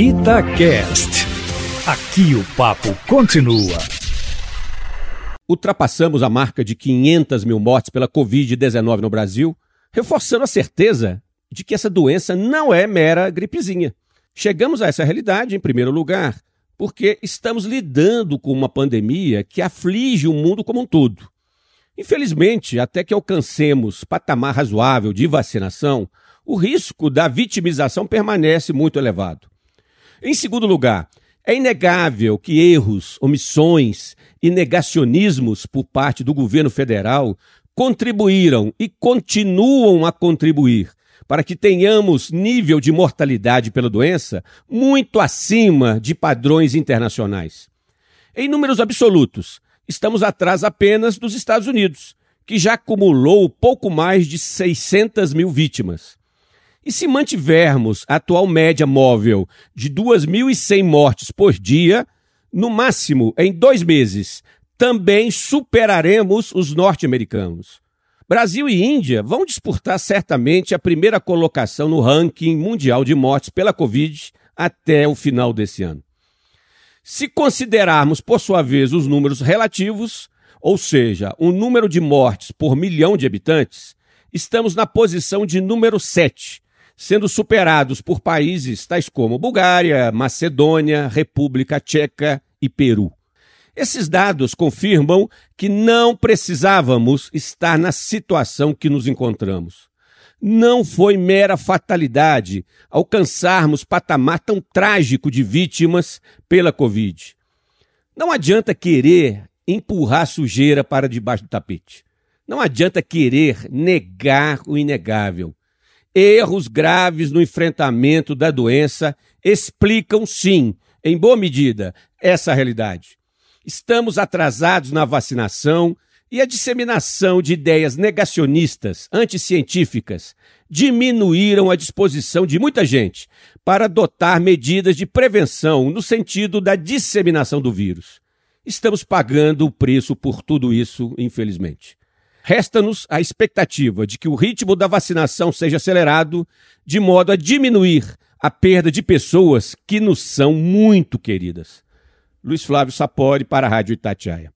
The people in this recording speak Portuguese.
Itacast. Aqui o papo continua. Ultrapassamos a marca de 500 mil mortes pela Covid-19 no Brasil, reforçando a certeza de que essa doença não é mera gripezinha. Chegamos a essa realidade, em primeiro lugar, porque estamos lidando com uma pandemia que aflige o mundo como um todo. Infelizmente, até que alcancemos patamar razoável de vacinação, o risco da vitimização permanece muito elevado. Em segundo lugar, é inegável que erros, omissões e negacionismos por parte do governo federal contribuíram e continuam a contribuir para que tenhamos nível de mortalidade pela doença muito acima de padrões internacionais. Em números absolutos, estamos atrás apenas dos Estados Unidos, que já acumulou pouco mais de 600 mil vítimas. E se mantivermos a atual média móvel de 2.100 mortes por dia, no máximo em dois meses, também superaremos os norte-americanos. Brasil e Índia vão disputar certamente a primeira colocação no ranking mundial de mortes pela Covid até o final desse ano. Se considerarmos, por sua vez, os números relativos, ou seja, o número de mortes por milhão de habitantes, estamos na posição de número 7, sendo superados por países tais como Bulgária, Macedônia, República Tcheca e Peru. Esses dados confirmam que não precisávamos estar na situação que nos encontramos. Não foi mera fatalidade alcançarmos patamar tão trágico de vítimas pela Covid. Não adianta querer empurrar sujeira para debaixo do tapete. Não adianta querer negar o inegável. Erros graves no enfrentamento da doença explicam, sim, em boa medida, essa realidade estamos atrasados na vacinação e a disseminação de ideias negacionistas, anticientíficas, diminuíram a disposição de muita gente para adotar medidas de prevenção no sentido da disseminação do vírus. Estamos pagando o preço por tudo isso, infelizmente. Resta-nos a expectativa de que o ritmo da vacinação seja acelerado, de modo a diminuir a perda de pessoas que nos são muito queridas. Luiz Flávio Sapori para a Rádio Itatiaia.